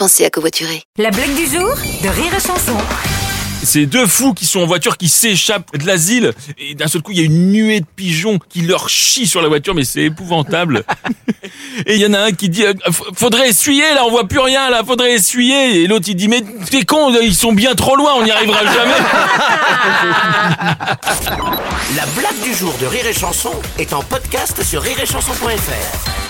Pensez à covoiturer. La blague du jour de Rire et Chanson. C'est deux fous qui sont en voiture qui s'échappent de l'asile et d'un seul coup il y a une nuée de pigeons qui leur chient sur la voiture mais c'est épouvantable. et il y en a un qui dit euh, faudrait essuyer là on voit plus rien là faudrait essuyer et l'autre il dit mais t'es con ils sont bien trop loin on n'y arrivera jamais. La blague du jour de Rire et Chanson est en podcast sur rireetchanson.fr.